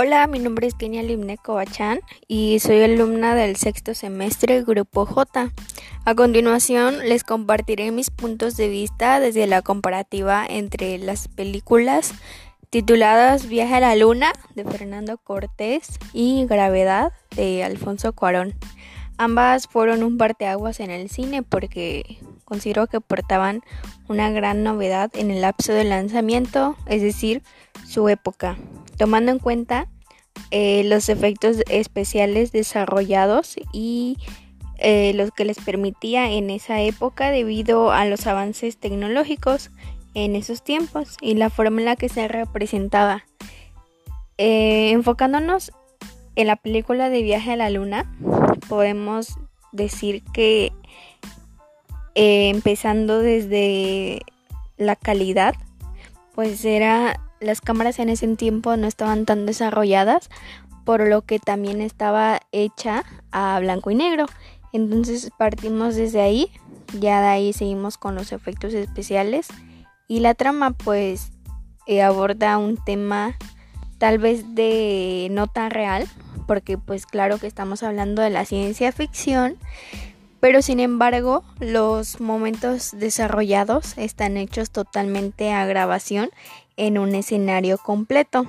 Hola, mi nombre es Kenia Limne Covachán y soy alumna del sexto semestre Grupo J. A continuación les compartiré mis puntos de vista desde la comparativa entre las películas tituladas Viaje a la Luna de Fernando Cortés y Gravedad de Alfonso Cuarón. Ambas fueron un parteaguas en el cine porque considero que portaban una gran novedad en el lapso de lanzamiento, es decir, su época tomando en cuenta eh, los efectos especiales desarrollados y eh, lo que les permitía en esa época debido a los avances tecnológicos en esos tiempos y la forma en que se representaba. Eh, enfocándonos en la película de Viaje a la Luna, podemos decir que empezando desde la calidad, pues era las cámaras en ese tiempo no estaban tan desarrolladas, por lo que también estaba hecha a blanco y negro. Entonces partimos desde ahí, ya de ahí seguimos con los efectos especiales y la trama pues eh, aborda un tema tal vez de no tan real, porque pues claro que estamos hablando de la ciencia ficción, pero sin embargo los momentos desarrollados están hechos totalmente a grabación en un escenario completo.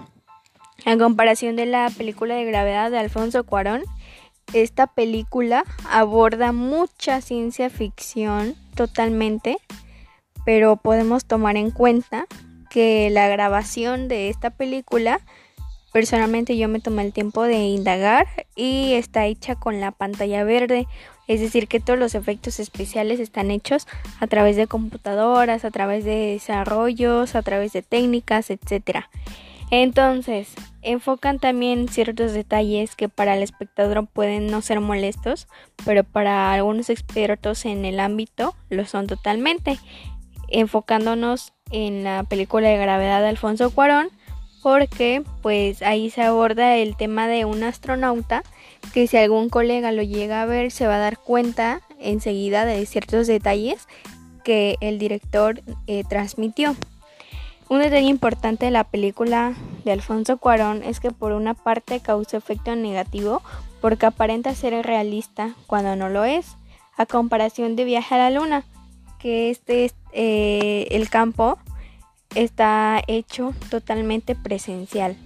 En comparación de la película de gravedad de Alfonso Cuarón, esta película aborda mucha ciencia ficción totalmente, pero podemos tomar en cuenta que la grabación de esta película, personalmente yo me tomé el tiempo de indagar y está hecha con la pantalla verde, es decir, que todos los efectos especiales están hechos a través de computadoras, a través de desarrollos, a través de técnicas, etc. Entonces, enfocan también ciertos detalles que para el espectador pueden no ser molestos, pero para algunos expertos en el ámbito lo son totalmente. Enfocándonos en la película de gravedad de Alfonso Cuarón, porque pues ahí se aborda el tema de un astronauta que si algún colega lo llega a ver se va a dar cuenta enseguida de ciertos detalles que el director eh, transmitió. Un detalle importante de la película de Alfonso Cuarón es que por una parte causa efecto negativo porque aparenta ser realista cuando no lo es, a comparación de Viaje a la Luna, que este es eh, el campo está hecho totalmente presencial.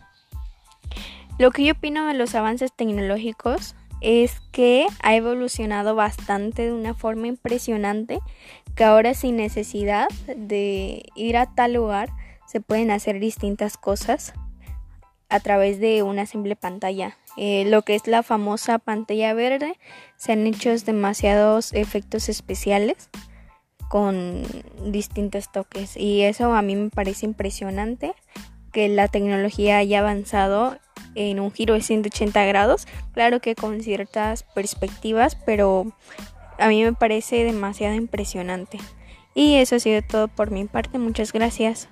Lo que yo opino de los avances tecnológicos es que ha evolucionado bastante de una forma impresionante, que ahora sin necesidad de ir a tal lugar se pueden hacer distintas cosas a través de una simple pantalla. Eh, lo que es la famosa pantalla verde, se han hecho demasiados efectos especiales con distintos toques y eso a mí me parece impresionante que la tecnología haya avanzado en un giro de 180 grados, claro que con ciertas perspectivas, pero a mí me parece demasiado impresionante. Y eso ha sido todo por mi parte, muchas gracias.